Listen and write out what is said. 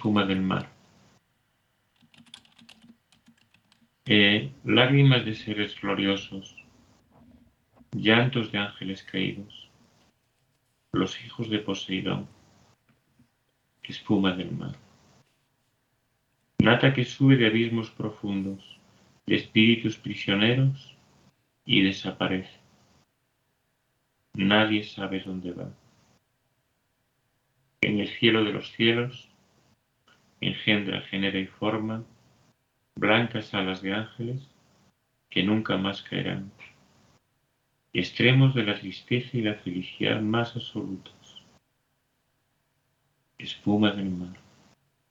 espuma del mar. Eh, lágrimas de seres gloriosos, llantos de ángeles caídos, los hijos de Poseidón, espuma del mar. Nata que sube de abismos profundos, de espíritus prisioneros y desaparece. Nadie sabe dónde va. En el cielo de los cielos engendra, genera y forma blancas alas de ángeles que nunca más caerán. Extremos de la tristeza y la felicidad más absolutos. Espuma del mar.